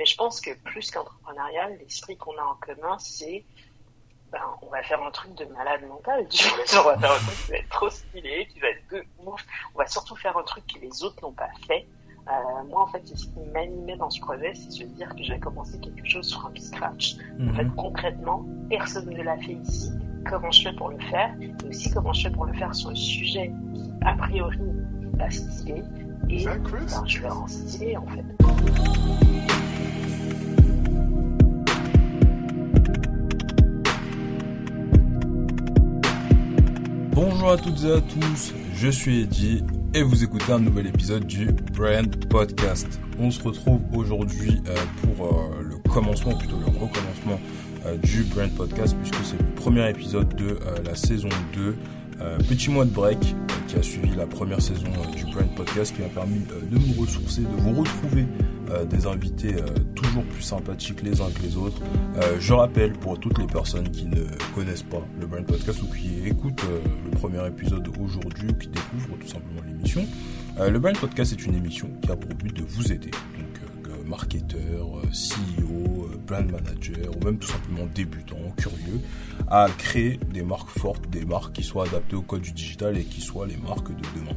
Mais je pense que plus qu'entrepreneurial, l'esprit qu'on a en commun, c'est ben, on va faire un truc de malade mental, tu vois. On va faire un truc qui va être trop stylé, qui va être de ouf. On va surtout faire un truc que les autres n'ont pas fait. Euh, moi, en fait, ce qui m'animait dans ce projet, c'est de se dire que j'avais commencé quelque chose sur un scratch. En fait, mhm. concrètement, personne ne l'a fait ici. Comment je fais pour le faire? Et aussi, comment je fais pour le faire sur un sujet qui, a priori, n'est pas stylé. Et ben, je vais en stylé, en fait. Bonjour à toutes et à tous, je suis Eddie et vous écoutez un nouvel épisode du Brand Podcast. On se retrouve aujourd'hui euh, pour euh, le commencement, plutôt le recommencement euh, du Brand Podcast puisque c'est le premier épisode de la saison 2. petit mois de break qui a suivi la première saison du Brand Podcast qui m'a permis de me ressourcer, de vous retrouver euh, des invités euh, toujours plus sympathiques les uns que les autres. Euh, je rappelle pour toutes les personnes qui ne connaissent pas le Brand Podcast ou qui écoutent le premier épisode aujourd'hui ou qui découvrent tout simplement l'émission, le Brand Podcast est une émission qui a pour but de vous aider. Donc marketeurs, CEO, brand manager ou même tout simplement débutants, curieux, à créer des marques fortes, des marques qui soient adaptées au code du digital et qui soient les marques de demain.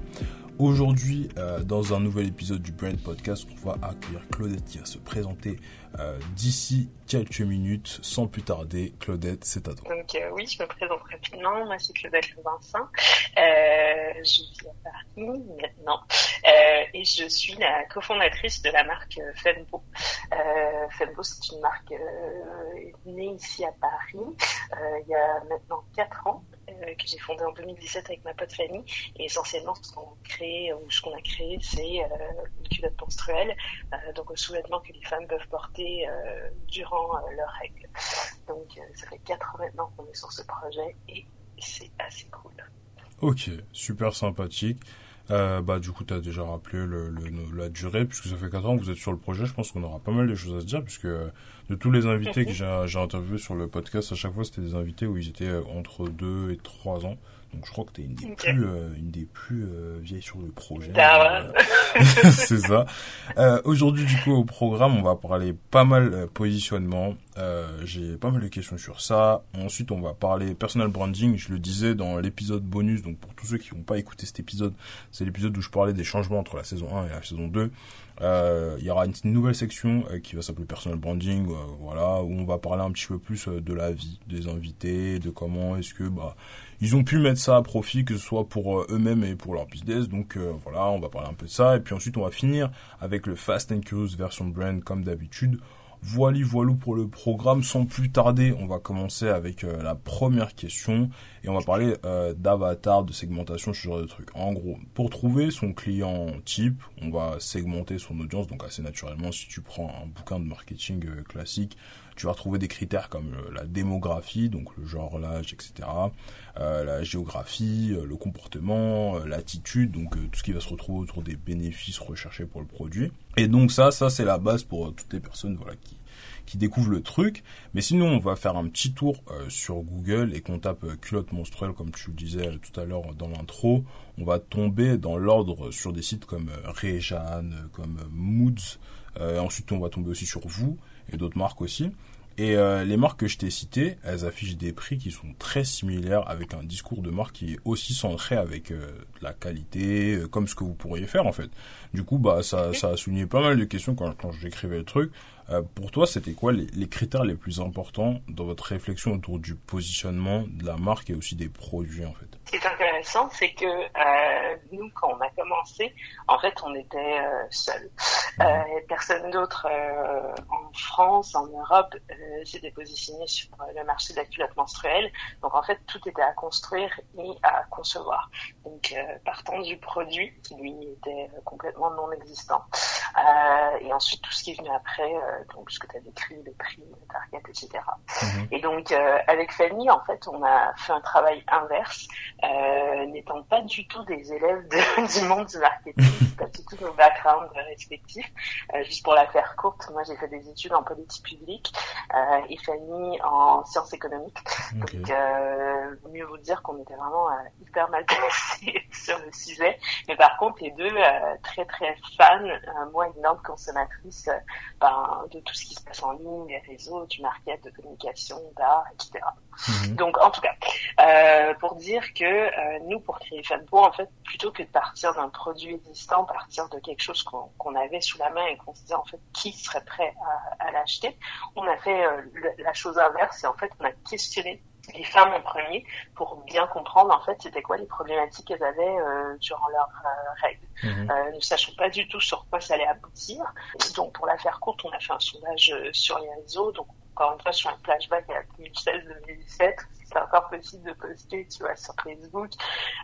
Aujourd'hui, euh, dans un nouvel épisode du Brand Podcast, on va accueillir Claudette qui va se présenter euh, d'ici quelques minutes. Sans plus tarder, Claudette, c'est à toi. Donc euh, oui, je me présente rapidement. Moi, c'est Claudette Vincent. je vis à Paris maintenant et je suis la cofondatrice de la marque Fembo. Fembo, c'est une marque née ici à Paris il y a maintenant 4 ans. Euh, que j'ai fondé en 2017 avec ma pote Fanny. Et essentiellement, ce qu'on crée ou ce qu'on a créé, c'est euh, une culotte menstruelle, euh, donc un sous-vêtement que les femmes peuvent porter durant leurs règles. Donc, ça fait 4 ans maintenant qu'on est sur ce projet et c'est assez cool. Ok, super sympathique. Euh, bah, du coup, tu as déjà rappelé le, le, la durée, puisque ça fait 4 ans que vous êtes sur le projet. Je pense qu'on aura pas mal de choses à se dire, puisque de tous les invités que j'ai interviewés sur le podcast, à chaque fois, c'était des invités où ils étaient entre 2 et 3 ans. Donc je crois que tu es une des plus, euh, une des plus euh, vieilles sur le projet. Ah c'est ça. Euh, Aujourd'hui, du coup, au programme, on va parler pas mal euh, positionnement. J'ai pas mal de questions sur ça. Ensuite, on va parler personal branding. Je le disais dans l'épisode bonus. Donc pour tous ceux qui n'ont pas écouté cet épisode, c'est l'épisode où je parlais des changements entre la saison 1 et la saison 2. Euh, il y aura une nouvelle section euh, qui va s'appeler personal branding, euh, voilà, où on va parler un petit peu plus de la vie des invités, de comment est-ce que bah ils ont pu mettre ça à profit, que ce soit pour eux-mêmes et pour leur business. Donc voilà, on va parler un peu de ça. Et puis ensuite, on va finir avec le Fast and Curious version brand comme d'habitude. Voilà, voilou pour le programme. Sans plus tarder, on va commencer avec euh, la première question et on va parler euh, d'avatar, de segmentation, ce genre de trucs. En gros, pour trouver son client type, on va segmenter son audience. Donc assez naturellement, si tu prends un bouquin de marketing euh, classique, tu vas retrouver des critères comme la démographie, donc le genre, l'âge, etc. la géographie, le comportement, l'attitude, donc tout ce qui va se retrouver autour des bénéfices recherchés pour le produit. Et donc ça, ça c'est la base pour toutes les personnes voilà qui qui découvrent le truc. Mais sinon, on va faire un petit tour euh, sur Google et qu'on tape euh, culotte monstruelle, comme tu le disais euh, tout à l'heure dans l'intro. On va tomber dans l'ordre sur des sites comme Réjeanne, comme Moods. ensuite, on va tomber aussi sur vous et d'autres marques aussi. Et euh, les marques que je t'ai citées, elles affichent des prix qui sont très similaires avec un discours de marque qui est aussi centré avec euh, la qualité, euh, comme ce que vous pourriez faire en fait. Du coup, bah ça, ça a souligné pas mal de questions quand, quand j'écrivais le truc. pour toi, c'était quoi les, les, critères les plus importants dans votre réflexion autour du positionnement de la marque et aussi des produits en fait? Ce qui est intéressant, c'est que nous, quand on a commencé, en fait, on était seuls. Mmh. personne d'autre en France, en Europe s'était euh, positionné sur euh, le marché de la culotte menstruelle. Donc en fait, tout était à construire et à concevoir. Donc euh, partant du produit qui lui était complètement non existant. et ensuite tout ce qui est venu après, donc ce que tu as décrit, les prix, le target, etc. Mhm. Et donc avec Fanny, en fait, on a fait un travail inverse, n'étant pas du tout des élèves du monde du marketing, pas du tout nos backgrounds respectifs. juste pour la faire courte, moi j'ai fait des études en politique publique euh, et Fanny en sciences économiques. Donc, euh, mieux vous dire qu'on était vraiment euh, hyper mal placés sur le sujet. Mais par contre, les deux, très très fans, moi énorme consommatrice ben, de tout ce qui se passe en ligne, les réseaux, du market, de communication, d'art, etc. Mhm. Donc, en tout cas, euh, pour dire que euh, nous, pour créer Fanpo, en fait, plutôt que de partir d'un produit existant, partir de quelque chose qu'on avait sous la main et qu'on se disait en fait qui serait prêt à, à l'acheter, on a fait euh, la chose inverse et en fait, on a questionné les femmes en premier pour bien comprendre en fait c'était quoi les problématiques qu'elles avaient euh, durant leurs euh, règles. Mhm. Euh, nous ne sachions pas du tout sur quoi ça allait aboutir. Donc pour la faire courte, on a fait un sondage sur les réseaux. Donc encore une fois sur un flashback à 2016-2017, encore possible de poster, tu vois, sur Facebook,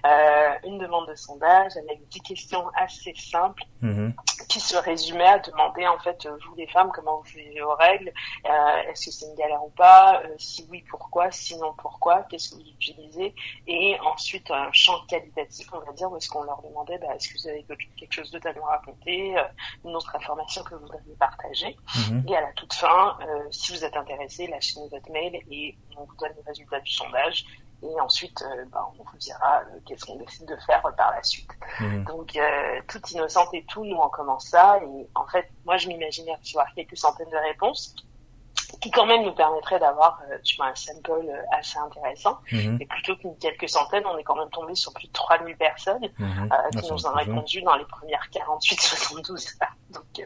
euh, une demande de sondage avec 10 questions assez simples mhm. qui se résumaient à demander, en fait, euh, vous les femmes, comment vous vivez vos règles, euh, est-ce que c'est une galère ou pas, euh, si oui, pourquoi, sinon pourquoi, qu'est-ce que vous utilisez, et ensuite un champ qualitatif, on va dire, où est-ce qu'on leur demandait, bah, est-ce que vous avez quelque chose d'autre à nous raconter, une autre information que vous voudriez partager, mhm. et à la toute fin, si vous êtes intéressé, lâchez-nous votre mail et on vous donne les résultats du sondage et ensuite euh, bah, on vous dira euh, qu'est-ce qu'on décide de faire par la suite. Mhm. Donc euh, toute innocente et tout, nous on commence ça et en fait moi je m'imaginais recevoir quelques centaines de réponses qui quand même nous permettrait d'avoir euh, tu vois un sample euh, assez intéressant mhm. et plutôt qu'une quelques centaines on est quand même tombé sur plus de 3000 personnes mhm. euh, qui nous ont répondu dans les premières 48 72 heures donc euh,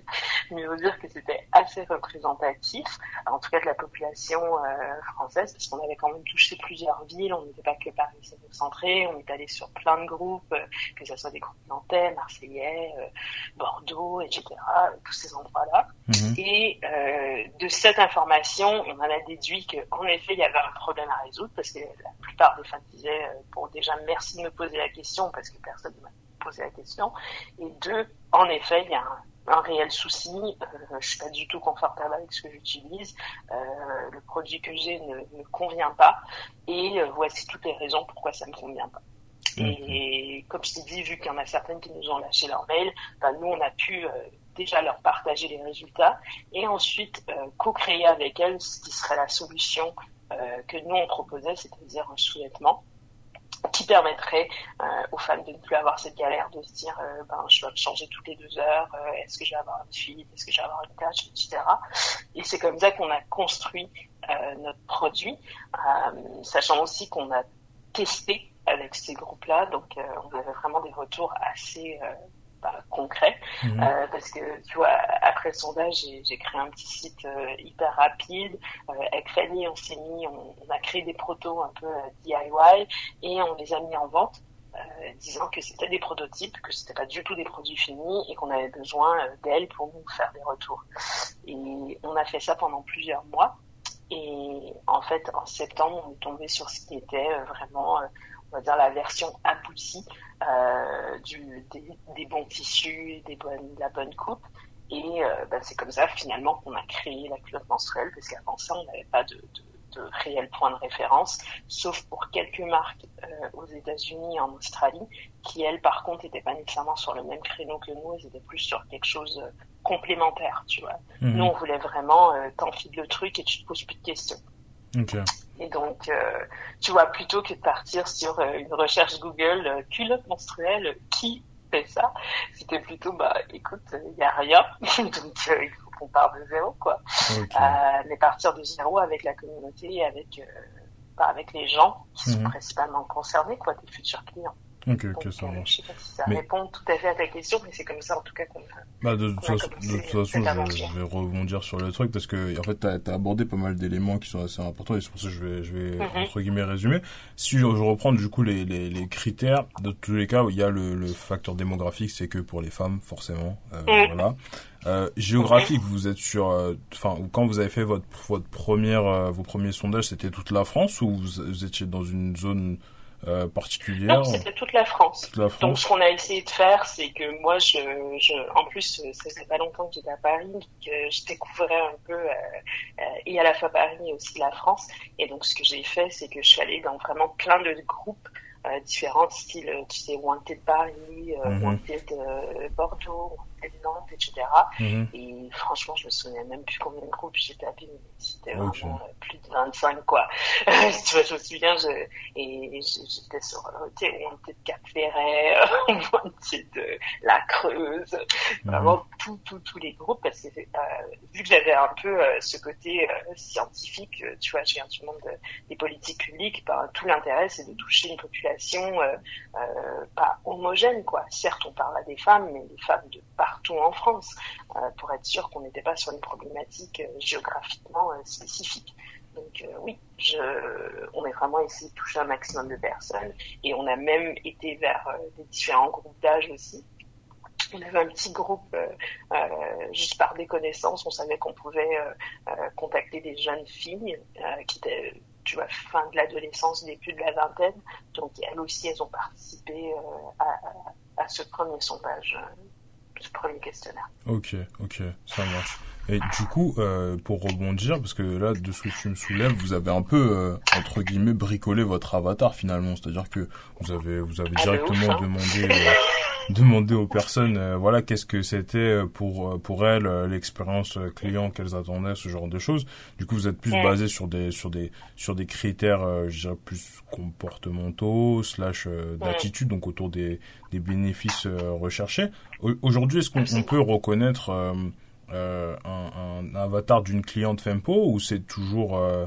mieux vaut dire que c'était assez représentatif en tout cas de la population française parce qu'on avait quand même touché plusieurs villes on n'était pas que Paris centré on est allé sur plein de groupes que ce soit des groupes nantais marseillais Bordeaux etc tous ces endroits là mhm. et de cette information on en a déduit qu'en effet, il y avait un problème à résoudre parce que la plupart des femmes disaient, euh, bon, déjà, merci de me poser la question parce que personne ne m'a posé la question. Et deux, en effet, il y a un, réel souci. Euh, je suis pas du tout confortable avec ce que j'utilise. Euh, le produit que j'ai ne, ne convient pas. Et euh, voici toutes les raisons pourquoi ça ne convient pas. Et comme je t'ai dit, vu qu'il y en a certaines qui nous ont lâché leur mail, ben, nous on a pu déjà leur partager les résultats et ensuite euh, co-créer avec elles ce qui serait la solution euh, que nous on proposait, c'est-à-dire un sous-vêtement qui permettrait euh, aux femmes de ne plus avoir cette galère de se dire ben je dois me changer toutes les deux heures, est-ce que je vais avoir une fuite, est-ce que je vais avoir une tâche, etc. Et c'est comme ça qu'on a construit notre produit, sachant aussi qu'on a testé avec ces groupes-là, donc on avait vraiment des retours assez concret mhm. euh, parce que tu vois après le sondage j'ai créé un petit site euh, hyper rapide euh, avec Fanny on s'est mis on, a créé des protos un peu DIY et on les a mis en vente disant que c'était des prototypes, que c'était pas du tout des produits finis et qu'on avait besoin d'elles pour nous faire des retours. Et on a fait ça pendant plusieurs mois. Et en fait, en septembre, on est tombé sur ce qui était vraiment on va dire la version aboutie euh, du, des, bons tissus, des bonnes, de la bonne coupe. Et euh, bah, c'est comme ça finalement qu'on a créé la culotte menstruelle, parce qu'avant ça, on n'avait pas de, de, de, réel point de référence, sauf pour quelques marques euh, aux États-Unis et en Australie, qui elles, par contre, n'étaient pas nécessairement sur le même créneau que nous, elles étaient plus sur quelque chose euh, complémentaire, tu vois. Mhm. Nous, on voulait vraiment, euh, t'enfiles le truc et tu te poses plus de questions. Okay. Et donc, euh, tu vois, plutôt que de partir sur euh, une recherche Google euh, culotte menstruelle, qui fait ça? C'était plutôt, bah, écoute, il n'y a rien, donc il faut qu'on parte de zéro, quoi. mais partir de zéro avec la communauté et avec, bah, avec les gens qui sont mhm. principalement concernés, quoi, des futurs clients. Ok, ok, ça marche. Je sais pas si ça répond tout à fait à ta question, mais c'est comme ça en tout cas qu'on a. Bah, de, toute façon, de toute façon je, vais rebondir sur le truc parce que en fait, t'as as abordé pas mal d'éléments qui sont assez importants et c'est pour ça que je vais, je vais mhm. entre guillemets résumer. Si je, reprends du coup les, les, les, critères, de tous les cas, il y a le, le facteur démographique, c'est que pour les femmes forcément, euh, mhm. voilà. Euh, géographique, vous êtes sur, euh, enfin, quand vous avez fait votre votre première, euh, vos premiers sondages, c'était toute la France ou vous, vous étiez dans une zone euh, particulière Non, c'était toute la France. Donc ce qu'on a essayé de faire, c'est que moi, je, je, en plus, ça faisait pas longtemps que j'étais à Paris, que je découvrais un peu euh, euh, et à la fois Paris et aussi la France. Et donc ce que j'ai fait, c'est que je suis allée dans vraiment plein de groupes euh, différents, style, tu sais, Wanted Paris, mm -hmm. Wanted Bordeaux, présidente, etc. Mhm. Et franchement, je me souviens même plus combien de groupes j'ai tapé, mais c'était vraiment euh, plus de 25, quoi. tu vois, je me souviens, je, et j'étais sur, tu sais, on était de Cap Ferret, on était de La Creuse, Mhm. vraiment tous, tous, tous les groupes, parce que euh, vu que j'avais un peu euh, ce côté euh, scientifique, euh, tu vois, je viens du monde de- des politiques publiques, ben, tout l'intérêt c'est de toucher une population euh, euh, pas homogène, quoi. Certes, on parle à des femmes, mais des femmes de partout en France, euh, pour être sûr qu'on n'était pas sur une problématique euh, géographiquement euh, spécifique. Donc oui, on a vraiment essayé de toucher un maximum de personnes et on a même été vers des différents groupes d'âge aussi. On avait un petit groupe juste par des connaissances, on savait qu'on pouvait contacter des jeunes filles qui étaient, tu vois, fin de l'adolescence, début de la vingtaine. Donc elles aussi, elles ont participé à ce premier sondage, ce premier questionnaire. Ok, ok, ça marche. Et du coup, euh, pour rebondir, parce que là, de ce que tu me soulèves, vous avez un peu, euh, entre guillemets, bricolé votre avatar finalement. C'est-à-dire que vous avez, vous avez Ah, directement ouf, hein. demandé, euh, demandé aux personnes, euh, voilà, qu'est-ce que c'était pour pour elles euh, l'expérience euh, client qu'elles attendaient, ce genre de choses. Du coup, vous êtes plus basé sur des sur des sur des critères, euh, je dirais plus comportementaux slash euh, d'attitude, donc autour des des bénéfices euh, recherchés. Au- Aujourd'hui, est-ce qu'on peut reconnaître euh, euh, un, un avatar d'une cliente Fempo ou c'est toujours euh,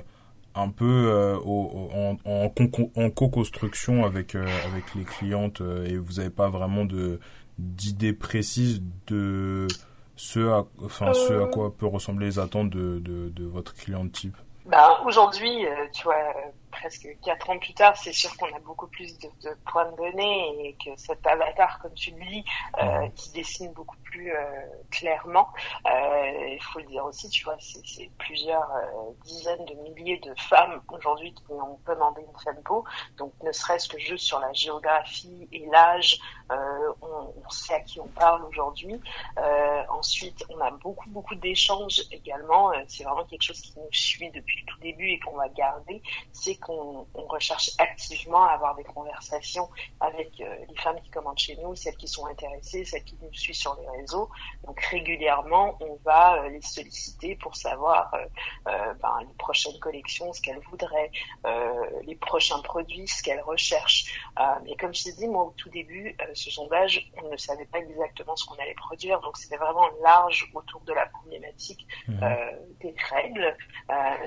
un peu euh, au- en, en, con- en co-construction avec euh, avec les clientes euh, et vous n'avez pas vraiment de d'idée précise de ce à enfin ce à quoi peut ressembler les attentes de de, de votre cliente type? Ben, aujourd'hui, tu vois, presque quatre ans plus tard, c'est sûr qu'on a beaucoup plus de, de points de données et que cet avatar, comme tu le dis, euh, Mhm. qui dessine beaucoup plus euh, clairement. Euh, Il faut le dire aussi, tu vois, c'est plusieurs dizaines de milliers de femmes aujourd'hui qui ont demandé une FEMPO. Donc, ne serait-ce que juste sur la géographie et l'âge, on, on sait à qui on parle aujourd'hui. Ensuite, on a beaucoup, beaucoup d'échanges également. C'est vraiment quelque chose qui nous suit depuis le tout début et qu'on va garder. C'est qu'on on recherche activement à avoir des conversations avec euh, les femmes qui commandent chez nous, celles qui sont intéressées, celles qui nous suivent sur les réseaux. Donc régulièrement, on va euh, les solliciter pour savoir euh, ben, les prochaines collections, ce qu'elles voudraient, les prochains produits, ce qu'elles recherchent. Mais comme je t'ai dit, moi au tout début, ce sondage, on ne savait pas exactement ce qu'on allait produire, donc c'était vraiment large autour de la problématique euh, des règles,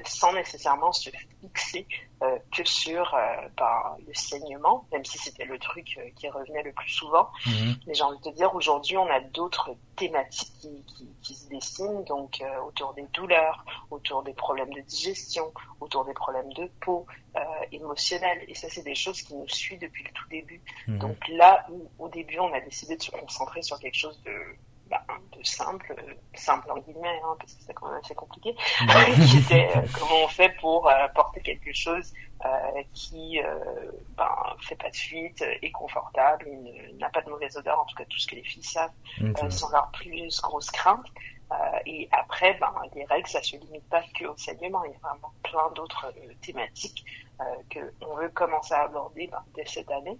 sans nécessairement se fixer que sur euh, ben, le saignement, même si c'était le truc euh, qui revenait le plus souvent. Mhm. Mais j'ai envie de te dire, aujourd'hui, on a d'autres thématiques qui, qui, qui se dessinent, donc euh, autour des douleurs, autour des problèmes de digestion, autour des problèmes de peau, euh, émotionnels. Et ça, c'est des choses qui nous suivent depuis le tout début. Mhm. Donc là où au début, on a décidé de se concentrer sur quelque chose de, bah, de simple, euh, simple en guillemets, hein, parce que c'est quand même assez compliqué, Mhm. qui était euh, comment on fait pour euh, porter quelque chose euh, qui euh, ben, fait pas de fuite, euh, est confortable, n'a pas de mauvaise odeur, en tout cas tout ce que les filles savent Ok. euh, sont leurs plus grosses craintes. Euh, et après, ben, les règles, ça se limite pas que au saignement. Il y a vraiment plein d'autres euh, thématiques euh, que on veut commencer à aborder ben, dès cette année,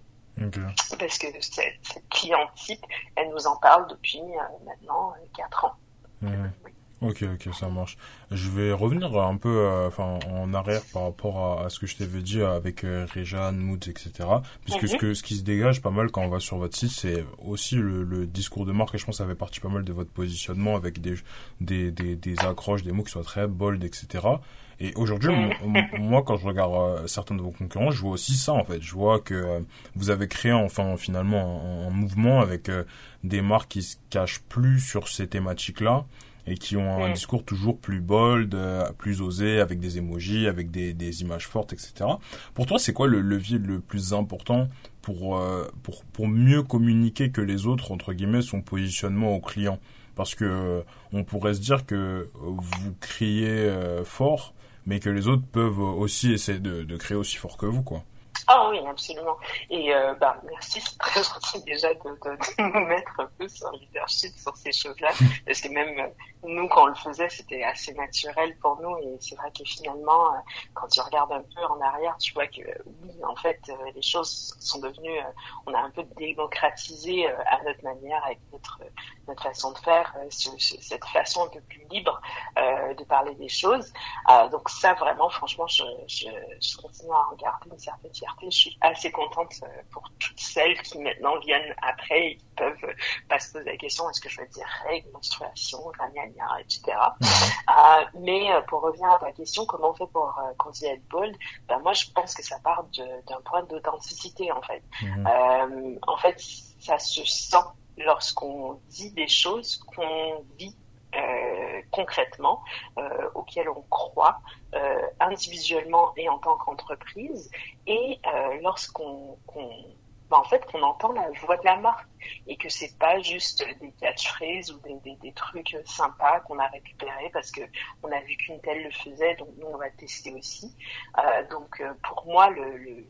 Parce que cette, cette cliente type, elle nous en parle depuis euh, maintenant euh, quatre ans. Ok, ok, ça marche. Je vais revenir un peu, euh, enfin, en arrière par rapport à, à ce que je t'avais dit avec euh, Réjeanne, Moods, etc. Puisque ce Mhm. que ce qui se dégage pas mal quand on va sur votre site, c'est aussi le, le discours de marque. Et je pense que ça fait partie pas mal de votre positionnement avec des des des, des accroches, des mots qui soient très bold, etc. Et aujourd'hui, moi, quand je regarde euh, certains de vos concurrents, je vois aussi ça en fait. Je vois que euh, vous avez créé enfin finalement un, un mouvement avec euh, des marques qui se cachent plus sur ces thématiques-là et qui ont un discours toujours plus bold, plus osé, avec des emojis, avec des, des images fortes, etc. Pour toi, c'est quoi le levier le plus important pour, pour, pour mieux communiquer que les autres, entre guillemets, son positionnement au client Parce que on pourrait se dire que vous criez fort, mais que les autres peuvent aussi essayer de, créer aussi fort que vous, quoi. Ah oui, absolument. Et euh, bah, merci, c'est très gentil déjà de, de, de, nous mettre un peu sur leadership, sur ces choses-là. Parce que même euh, nous, quand on le faisait, c'était assez naturel pour nous. Et c'est vrai que finalement, euh, quand tu regardes un peu en arrière, tu vois que oui, en fait, euh, les choses sont devenues, on a un peu démocratisé à notre manière, avec notre, notre façon de faire, cette façon un peu plus libre de parler des choses. donc ça, vraiment, franchement, je, je, je continue à regarder une certaine fierté je suis assez contente euh, pour toutes celles qui maintenant viennent après et qui peuvent euh, pas se poser la question est-ce que je veux dire règles, menstruation, gna, etc. Mhm. Euh, mais pour revenir à ta question, comment on fait pour continuer à être bold ben, Moi, je pense que ça part d'un point d'authenticité, en fait. Mhm. en fait, ça se sent lorsqu'on dit des choses qu'on vit euh, concrètement, euh, auquel on croit euh, individuellement et en tant qu'entreprise, et euh, lorsqu'on bah, en fait qu'on entend la voix de la marque et que c'est pas juste des catchphrases ou des, des, des trucs sympas qu'on a récupérés parce que on a vu qu'une telle le faisait donc nous on va tester aussi. Euh, donc pour moi le, le,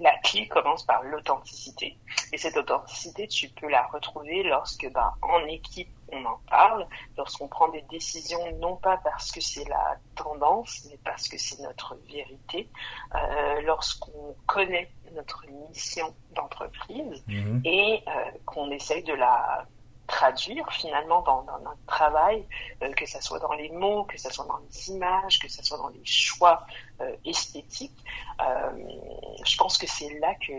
la clé commence par l'authenticité. Et cette authenticité, tu peux la retrouver lorsque, bah, en équipe, on en parle, lorsqu'on prend des décisions, non pas parce que c'est la tendance, mais parce que c'est notre vérité, euh, lorsqu'on connaît notre mission d'entreprise mhm. et euh, qu'on essaye de la traduire finalement dans, dans notre travail, euh, que ce soit dans les mots, que ce soit dans les images, que ce soit dans les choix euh, esthétiques. Euh, je pense que c'est là que,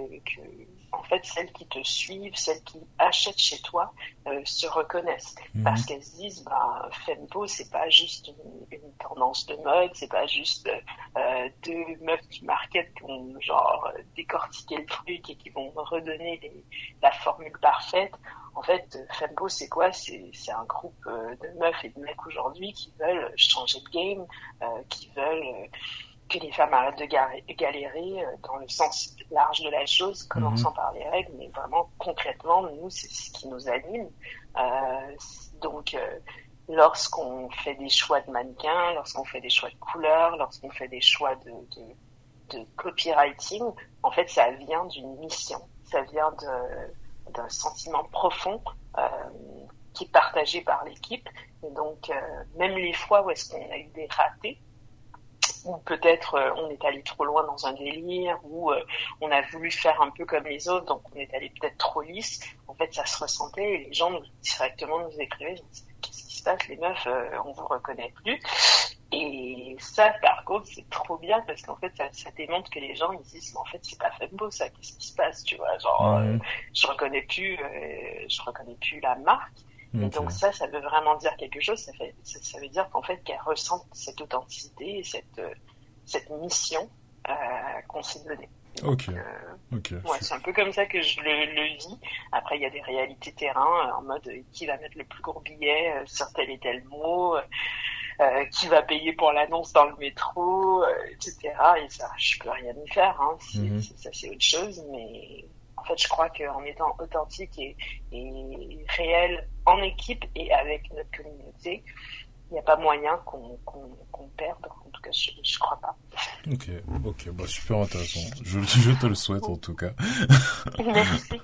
en fait, celles qui te suivent, celles qui achètent chez toi, euh, se reconnaissent. Mhm. parce qu'elles se disent, bah, Fempo, c'est pas juste une, une, tendance de mode, c'est pas juste euh, deux meufs du market qui vont genre décortiquer le truc et qui vont redonner les, la formule parfaite. En fait, Fempo, c'est quoi? C'est un groupe euh, de meufs et de mecs aujourd'hui qui veulent changer de game, euh, qui veulent euh, que les femmes arrêtent de galérer dans le sens large de la chose, commençant mhm. par les règles, mais vraiment concrètement, nous, c'est ce qui nous anime. donc, lorsqu'on fait des choix de mannequins, lorsqu'on fait des choix de couleurs, lorsqu'on fait des choix de, de, de copywriting, en fait, ça vient d'une mission. Ça vient d'un sentiment profond euh, qui est partagé par l'équipe. Et donc, euh, même les fois où est-ce qu'on a eu des ratés, ou peut-être euh, on est allé trop loin dans un délire, ou on a voulu faire un peu comme les autres, donc on est allé peut-être trop lisse. En fait, ça se ressentait et les gens nous, directement nous écrivaient, qu'est-ce qui se passe, les meufs, on vous reconnaît plus. Et ça, par contre, c'est trop bien parce qu'en fait, ça, ça, démontre que les gens ils disent, mais en fait, c'est pas beau ça. Qu'est-ce qui se passe, tu vois Genre, euh, je reconnais plus, euh, je reconnais plus la marque. Et donc ça, ça veut vraiment dire quelque chose. Ça, fait, ça, veut dire qu'en fait, qu'elle ressent cette authenticité et cette euh, cette mission euh, qu'on s'est donnée. Ok. ok. Ouais, c'est un peu comme ça que je le, le vis. Après, il y a des réalités terrain en mode qui va mettre le plus gros billet sur tel et tel mot. Euh, qui va payer pour l'annonce dans le métro, euh, etc. Et ça, je peux rien y faire. Hein. Mhm. Ça, c'est autre chose. Mais en fait, je crois qu'en étant authentique et, et réel en équipe et avec notre communauté, il n'y a pas moyen qu'on qu'on perde. En tout cas, je, je crois pas. Ok, ok, bah super intéressant. Je, je te le souhaite en tout cas. Merci.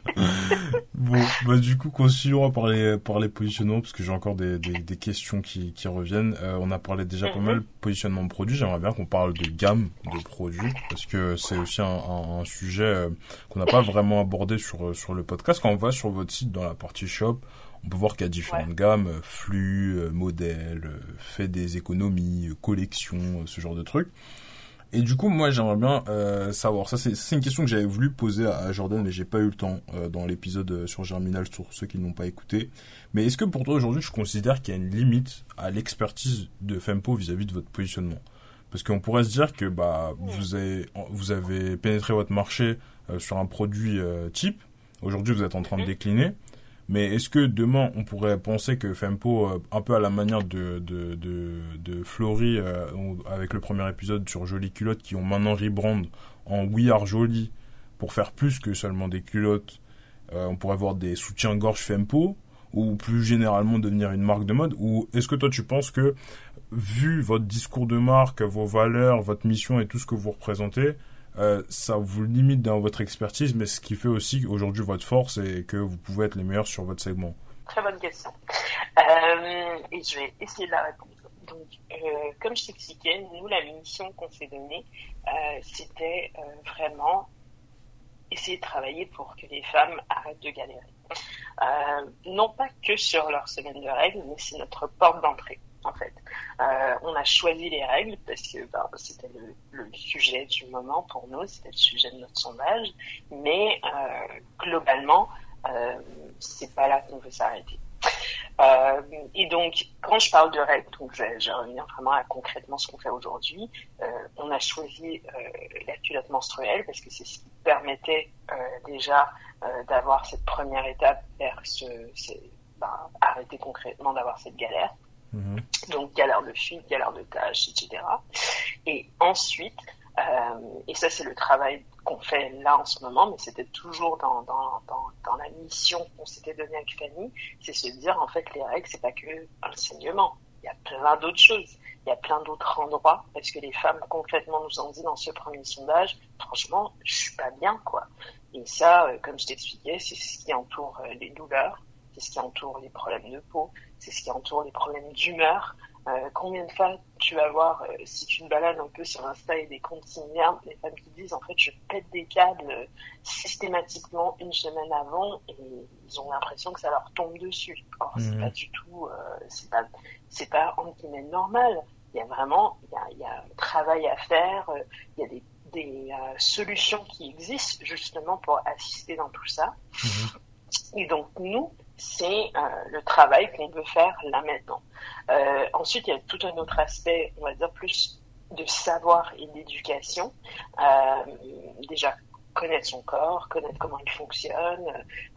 bon, bah du coup, continuons à parler, parler positionnement parce que j'ai encore des, des, des, questions qui, qui reviennent. Euh, on a parlé déjà pas mhm. mal positionnement de produits. J'aimerais bien qu'on parle de gamme de produits parce que c'est aussi un, un, un sujet euh, qu'on n'a pas vraiment abordé sur, sur le podcast. Quand on va sur votre site dans la partie shop, on peut voir qu'il y a différentes gammes, euh, flux, euh, modèles, euh, fait des économies, collections, ce genre de trucs. Et du coup, moi, j'aimerais bien euh, savoir. Ça, c'est une question que j'avais voulu poser à, Jordan, mais j'ai pas eu le temps euh, dans l'épisode sur Germinal, sur ceux qui n'ont pas écouté. Mais est-ce que pour toi aujourd'hui, je considère qu'il y a une limite à l'expertise de Fempo vis-à-vis de votre positionnement? Parce qu'on pourrait se dire que bah vous avez vous avez pénétré votre marché sur un produit type. Aujourd'hui, vous êtes en train de décliner. Mais est-ce que demain, on pourrait penser que Fempo, euh, un peu à la manière de, de, de, Flory, euh, avec le premier épisode sur Jolie Culottes, qui ont maintenant rebrand en We Are Jolie, pour faire plus que seulement des culottes, euh, on pourrait voir des soutiens-gorge Fempo, ou plus généralement devenir une marque de mode Ou est-ce que toi, tu penses que, vu votre discours de marque, vos valeurs, votre mission et tout ce que vous représentez, euh, ça vous limite dans votre expertise, mais ce qui fait aussi qu'aujourd'hui votre force et que vous pouvez être les meilleurs sur votre segment Très bonne question. Euh, et je vais essayer de la répondre. Donc, euh, comme je t'expliquais, nous, la mission qu'on s'est donnée, c'était vraiment essayer de travailler pour que les femmes arrêtent de galérer. Non pas que sur leur semaine de règles, mais c'est notre porte d'entrée en fait. Euh, on a choisi les règles parce que ben, c'était le, sujet du moment pour nous, c'était le sujet de notre sondage, mais euh, globalement, euh, c'est pas là qu'on veut s'arrêter. Euh, et donc, quand je parle de règles, donc je, je reviens vraiment à concrètement ce qu'on fait aujourd'hui. On a choisi la culotte menstruelle parce que c'est ce qui permettait déjà d'avoir cette première étape vers ben, arrêter concrètement d'avoir cette galère. Mmh. Donc galère de fuite, galère de tâches, etc. Et ensuite, et ça c'est le travail qu'on fait là en ce moment, mais c'était toujours dans, dans, dans, la mission qu'on s'était donnée avec Fanny, c'est se dire en fait les règles c'est pas que enseignement, il y a plein d'autres choses, il y a plein d'autres endroits, parce que les femmes concrètement nous ont dit dans ce premier sondage, franchement je suis pas bien quoi. Et ça, comme je t'expliquais, c'est ce qui entoure les douleurs, c'est ce qui entoure les problèmes de peau, c'est ce qui entoure les problèmes d'humeur. Euh, combien de fois tu vas voir, euh, si tu te balades un peu sur Insta et des comptes similaires, des femmes qui disent en fait je pète des câbles euh, systématiquement une semaine avant et ils ont l'impression que ça leur tombe dessus. Or mmh. c'est pas du tout, c'est pas, c'est pas en guillemets normal. Il y a vraiment, il y a, il y a un travail à faire, il y a des, des solutions qui existent justement pour assister dans tout ça. Mmh. Et donc nous, c'est euh, le travail qu'on veut faire là maintenant. Euh, ensuite, il y a tout un autre aspect, on va dire plus de savoir et d'éducation. Euh, déjà connaître son corps, connaître comment il fonctionne,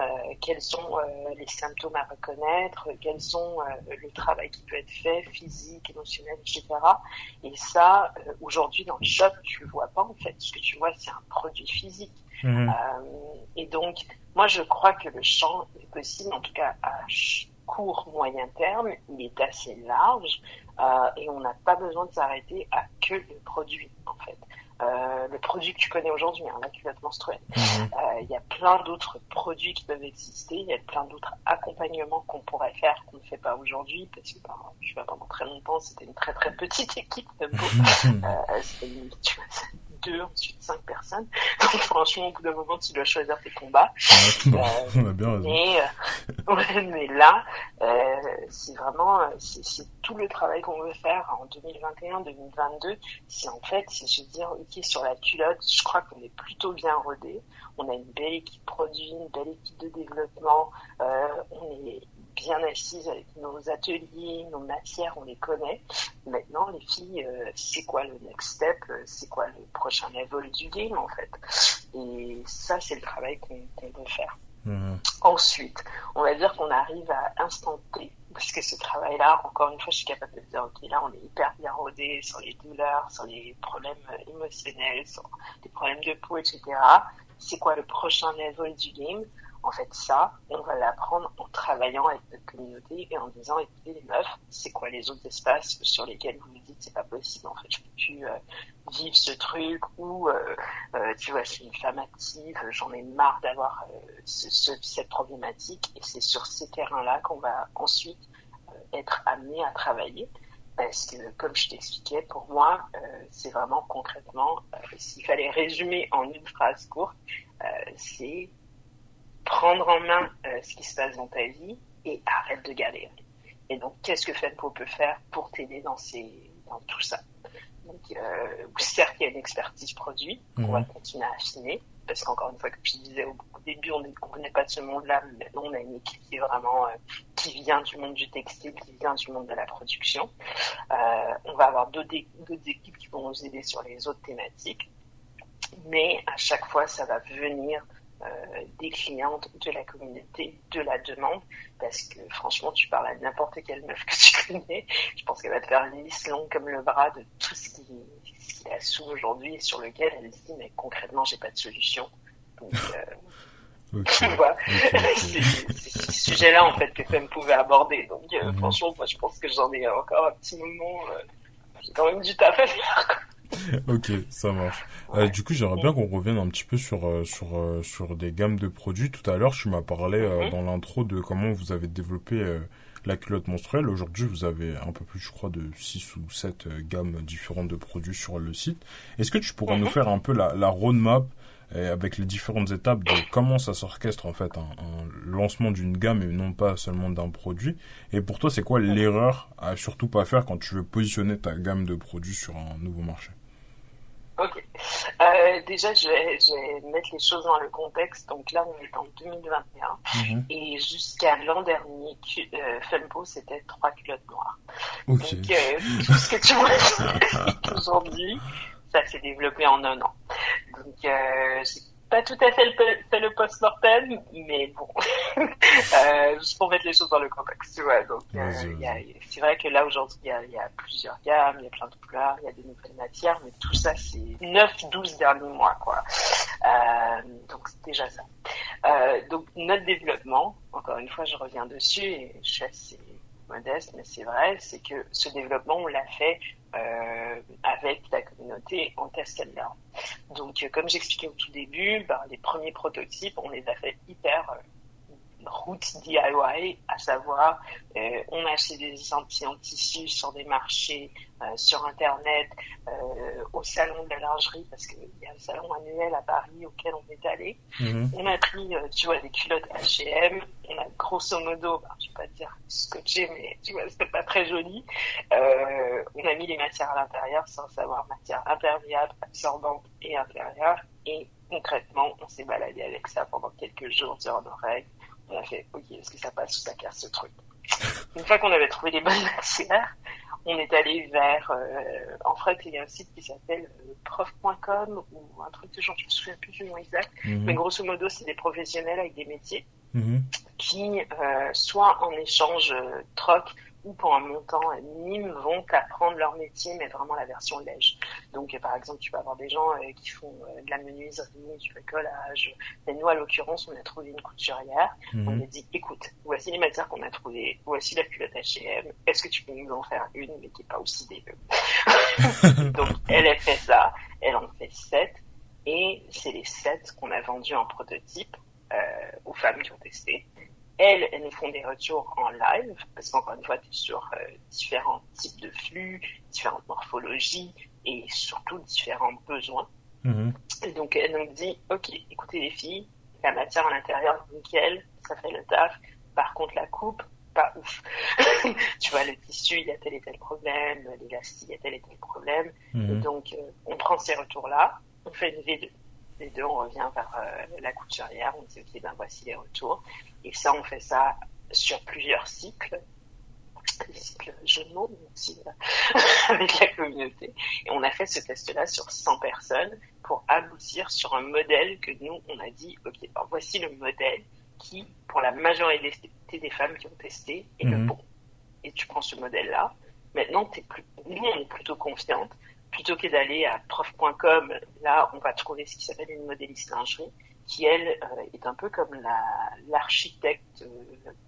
euh, quels sont euh, les symptômes à reconnaître, quels sont euh, le travail qui peut être fait, physique, émotionnel, etc. Et ça, aujourd'hui dans le shop, tu le vois pas en fait. Ce que tu vois, c'est un produit physique. Mmh. et donc, moi, je crois que le champ est possible, en tout cas à court, moyen terme, il est assez large euh, et on n'a pas besoin de s'arrêter à que le produit, en fait. Euh, le produit que tu connais aujourd'hui, hein, la culotte menstruelle. Il mmh. euh, y a plein d'autres produits qui peuvent exister, il y a plein d'autres accompagnements qu'on pourrait faire qu'on ne fait pas aujourd'hui parce que ben, je vois pendant très longtemps c'était une très très petite équipe de euh, deux, ensuite cinq personnes. Donc franchement, au bout d'un moment, tu dois choisir tes combats. Ouais, euh, on a bien raison. Mais, euh, ouais, mais là, euh, c'est vraiment, c'est tout le travail qu'on veut faire en 2021, 2022. C'est en fait, c'est se dire, ok, sur la culotte, je crois qu'on est plutôt bien rodé. On a une belle équipe produit, une belle équipe de développement. On est bien assises avec nos ateliers, nos matières, on les connaît. Maintenant, les filles, euh, c'est quoi le next step C'est quoi le prochain level du game, en fait? Et ça, c'est le travail qu'on qu veut faire. Mmh. Ensuite, on va dire qu'on arrive à instanter, parce que ce travail-là, encore une fois, je suis capable de dire, ok, là, on est hyper bien rodé sur les douleurs, sur les problèmes émotionnels, sur les problèmes de peau, etc. C'est quoi le prochain level du game? En fait, ça, on va l'apprendre en travaillant avec notre communauté et en disant, écoutez les meufs, c'est quoi les autres espaces sur lesquels vous me dites c'est pas possible, en fait, je peux plus euh, vivre ce truc ou, euh, euh, tu vois, je suis une femme active, j'en ai marre d'avoir euh, ce, ce, cette problématique et c'est sur ces terrains-là qu'on va ensuite euh, être amené à travailler. Parce que, comme je t'expliquais, pour moi, euh, c'est vraiment concrètement, s'il fallait résumer en une phrase courte, c'est prendre en main euh, ce qui se passe dans ta vie et arrête de galérer. Et donc, qu'est-ce que FEDPO peut faire pour t'aider dans, ces, dans tout ça? Donc, euh, Certes, il y a une expertise produit qu'on mmh. va continuer à affiner, parce qu'encore une fois, comme je disais au début, on ne connaît pas de ce monde-là, mais maintenant, on a une équipe qui est vraiment, euh, qui vient du monde du textile, qui vient du monde de la production. Euh, on va avoir d'autres équipes qui vont nous aider sur les autres thématiques, mais à chaque fois, ça va venir des clientes, de la communauté, de la demande, parce que franchement, tu parles à n'importe quelle meuf que tu connais, je pense qu'elle va te faire une liste longue comme le bras de tout ce qui, ce qui la sous aujourd'hui et sur lequel elle dit, mais concrètement, j'ai pas de solution. Donc, euh, okay. tu vois, okay. c'est ce sujet-là, en fait, que Femme pouvait aborder. Donc, euh, mm -hmm. franchement, moi, je pense que j'en ai encore un petit moment, euh, j'ai quand même du taf à faire, quoi. ok, ça marche. Euh, du coup, j'aimerais bien qu'on revienne un petit peu sur euh, sur euh, sur des gammes de produits. Tout à l'heure, tu m'as parlé mhm. dans l'intro de comment vous avez développé la culotte menstruelle. Aujourd'hui, vous avez un peu plus, je crois, de 6 ou 7 gammes différentes de produits sur le site. Est-ce que tu pourrais nous mhm. faire un peu la, la roadmap avec les différentes étapes de comment ça s'orchestre en fait un, lancement d'une gamme et non pas seulement d'un produit? Et pour toi, c'est quoi l'erreur à surtout pas faire quand tu veux positionner ta gamme de produits sur un nouveau marché? Ok. Euh, déjà, je vais, je vais, mettre les choses dans le contexte. Donc là, on est en 2021. Mhm. Et jusqu'à l'an dernier, euh, Fempo, c'était trois culottes noires. Donc, euh, tout ce que tu vois aujourd'hui, ça s'est développé en un an. Donc, euh, j'ai pas tout à fait fait le post-mortem, mais bon, euh, juste pour mettre les choses dans le contexte, tu vois. Donc, euh, c'est vrai que là, aujourd'hui, il y a, y a, plusieurs gammes, il y a plein de couleurs, il y a des nouvelles matières, mais tout ça, c'est 9-12 derniers mois, quoi. Euh, donc, c'est déjà ça. Euh, donc, notre développement, encore une fois, je reviens dessus et je suis assez modeste, mais c'est vrai, c'est que ce développement, on l'a fait euh, avec la communauté en test Donc, euh, comme j'expliquais au tout début, ben, les premiers prototypes, on les a fait hyper euh, route DIY, à savoir euh, on a acheté des échantillons de tissus sur des marchés, euh, sur internet, euh, au salon de la lingerie parce qu'il y a un salon annuel à Paris auquel on est allé. Mhm. On a pris, tu vois, des culottes H&M. On a grosso modo, bah, je vais pas dire scotché, mais tu vois, c'était pas très joli. on a mis les matières à l'intérieur sans savoir matière imperméable, absorbante et intérieure. Et concrètement, on s'est baladé avec ça pendant quelques jours durant nos règles on a fait, ok, est-ce que ça passe ou ça casse ce truc Une fois qu'on avait trouvé les bonnes matières, on est allé vers, euh, en fait, il y a un site qui s'appelle euh, prof.com ou un truc de genre, je me souviens plus du nom exact, mhm. mais grosso modo, c'est des professionnels avec des métiers mhm. qui, euh, soit en échange troc, ou pour un montant minime vont apprendre leur métier, mais vraiment la version lège. Donc, par exemple, tu peux avoir des gens euh, qui font euh, de la menuiserie, du bricolage. Mais nous, à l'occurrence, on a trouvé une couturière. Mhm. On a dit, écoute, voici les matières qu'on a trouvées, voici la culotte H&M. Est-ce que tu peux nous en faire une, mais qui est pas aussi dégueu? Donc, elle a fait ça. Elle en fait sept. Et c'est les sept qu'on a vendus en prototype euh, aux femmes qui ont testé. Elles, elles nous font des retours en live, parce qu'encore une fois, tu es sur euh, différents types de flux, différentes morphologies et surtout différents besoins. Mhm. Et donc, elle nous dit, OK, écoutez les filles, la matière à l'intérieur, nickel, ça fait le taf. Par contre, la coupe, pas ouf. tu vois, le tissu, il y a tel et tel problème, l'élastique, il y a tel et tel problème. Mhm. Et donc, euh, on prend ces retours-là, on fait une V2 les deux, on revient vers euh, la couturière, on dit ok, ben voici les retours. Et ça, on fait ça sur plusieurs cycles, des cycles aussi euh, avec la communauté. Et on a fait ce test-là sur 100 personnes pour aboutir sur un modèle que nous, on a dit, ok, ben voici le modèle qui, pour la majorité des femmes qui ont testé, est le mhm. bon. Et tu prends ce modèle-là. Maintenant, plus, nous, on est plutôt confiante plutôt que d'aller à prof.com, là, on va trouver ce qui s'appelle une modéliste lingerie, qui, elle, euh, est un peu comme l'architecte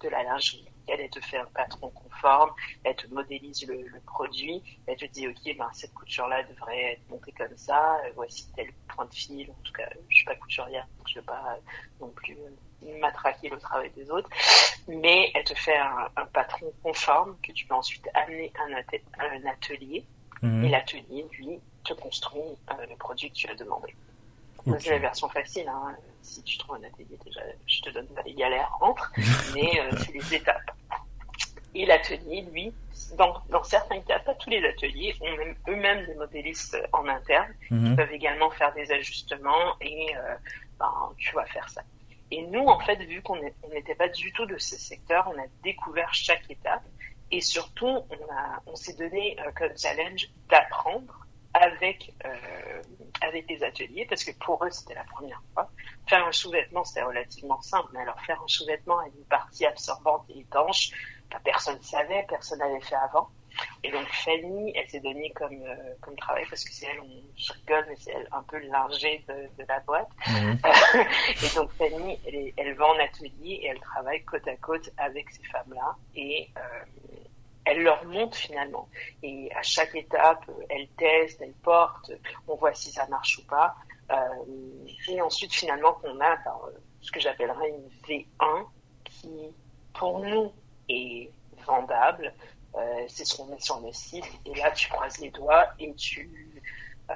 de, la lingerie. Elle, elle te fait un patron conforme, elle te modélise le, produit, elle te dit, OK, ben, cette couture-là devrait être montée comme ça, euh, voici tel point de fil, en tout cas, je suis pas couturière, donc je veux pas non plus matraquer le travail des autres, mais elle te fait un, patron conforme que tu peux ensuite amener à un atelier Mhm. Et l'atelier, lui, te construit euh, le produit que tu as demandé. C'est la version facile. Hein. Si tu trouves un atelier, déjà, je te donne pas les galères entre, mais euh, c'est les étapes. Et l'atelier, lui, dans, dans, certains cas, pas tous les ateliers, ont eux-mêmes des modélistes en interne mhm. qui peuvent également faire des ajustements et euh, ben, tu vas faire ça. Et nous, en fait, vu qu'on n'était pas du tout de ce secteur, on a découvert chaque étape et surtout, on, a, on s'est donné euh, comme challenge d'apprendre avec euh, avec les ateliers parce que pour eux c'était la première fois. Faire un sous-vêtement c'était relativement simple, mais alors faire un sous-vêtement avec une partie absorbante et étanche, bah, personne ne savait, personne n'avait fait avant. Et donc Fanny, elle s'est donnée comme euh, comme travail parce que c'est elle, on je rigole, mais c'est elle un peu l'ingé de, de la boîte. Mhm. et donc Fanny, elle, elle va en atelier et elle travaille côte à côte avec ces femmes-là et euh, elle leur montre finalement. Et à chaque étape, elle teste, elle porte, on voit si ça marche ou pas. Euh, et ensuite, finalement, qu'on a ben, ce que j'appellerais une V1 qui, pour nous, est vendable. Euh, c'est ce qu'on met sur le site. Et là, tu croises les doigts et tu, euh,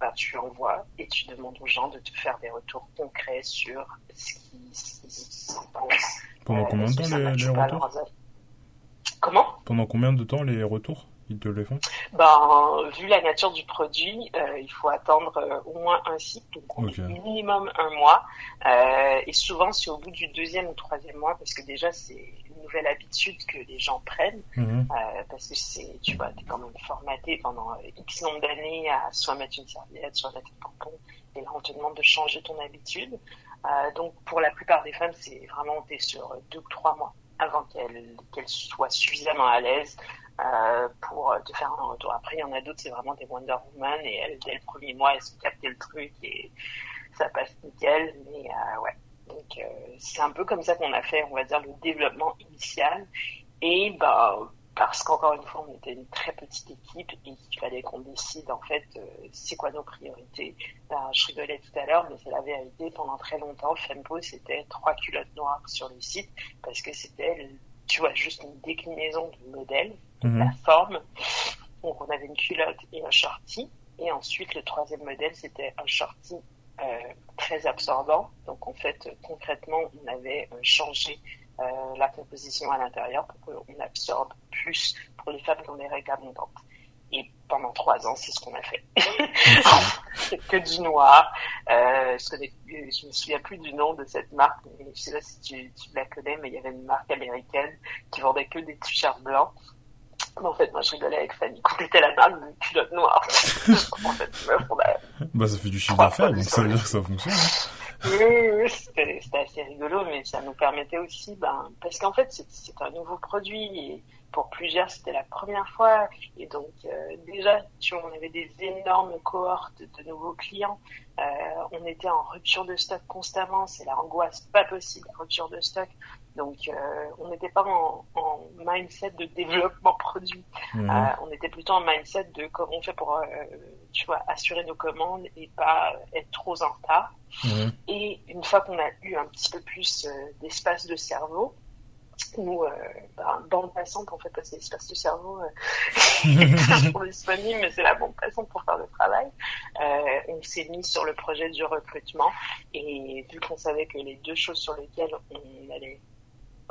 ben, tu envoies et tu demandes aux gens de te faire des retours concrets sur ce qu'ils pensent. Pendant combien de temps les, les retours Comment? Pendant combien de temps les retours ils te les font? Ben, Vu la nature du produit, euh, il faut attendre euh, au moins un cycle, donc minimum un mois. Euh, et souvent, c'est au bout du deuxième ou troisième mois, parce que déjà, c'est une nouvelle habitude que les gens prennent. Mhm. Parce que c'est, tu vois, t'es quand même formaté pendant X nombre d'années à soit mettre une serviette, soit mettre un tampon. Et là, on te demande de changer ton habitude. Donc, pour la plupart des femmes, c'est vraiment, t'es sur deux ou trois mois avant qu'elles qu'elles soient suffisamment à l'aise euh, pour te faire un retour. Après, il y en a d'autres, c'est vraiment des Wonder Woman et elles, dès le premier mois, elles ont capté le truc et ça passe nickel. Mais euh, ouais, donc euh, c'est un peu comme ça qu'on a fait, on va dire, le développement initial. Et bah parce qu'encore une fois, on était une très petite équipe et il fallait qu'on décide en fait euh, c'est quoi nos priorités. Ben, je rigolais tout à l'heure, mais c'est la vérité. Pendant très longtemps, Fempo c'était trois culottes noires sur le site parce que c'était, tu vois, juste une déclinaison du modèle Mhm. la forme. Donc on avait une culotte et un shorty. Et ensuite, le troisième modèle, c'était un shorty euh, très absorbant. Donc en fait, concrètement, on avait euh, changé la composition à l'intérieur pour qu'on absorbe plus pour les femmes qui ont des règles abondantes. Et pendant trois ans, c'est ce qu'on a fait. c'est que du noir. Euh, je, connais, je me souviens plus du nom de cette marque, mais je sais pas si tu, tu la connais, mais il y avait une marque américaine qui vendait que des t-shirts blancs. Mais en fait, moi, je rigolais avec Fanny. Compléter la balle de culotte noire. en fait, Bah, ça fait du chiffre d'affaires, donc ça veut dire que ça fonctionne. Hein. Oui, c'était assez rigolo, mais ça nous permettait aussi, ben, parce qu'en fait, c'est un nouveau produit et pour plusieurs, c'était la première fois. Et donc, euh, déjà, tu vois, on avait des énormes cohortes de nouveaux clients. Euh, on était en rupture de stock constamment. C'est la angoisse pas possible, rupture de stock. Donc, euh, on n'était pas en, en, mindset de développement produit. Mhm. Euh, on était plutôt en mindset de comment on fait pour, euh, tu vois, assurer nos commandes et pas être trop en retard. Mhm. Et une fois qu'on a eu un petit peu plus d'espace de cerveau, nous, euh, bah, bande passante, en fait, parce que l'espace du cerveau euh, disponible, mais c'est la bande passante pour faire le travail. Euh, on s'est mis sur le projet du recrutement et vu qu'on savait que les deux choses sur lesquelles on allait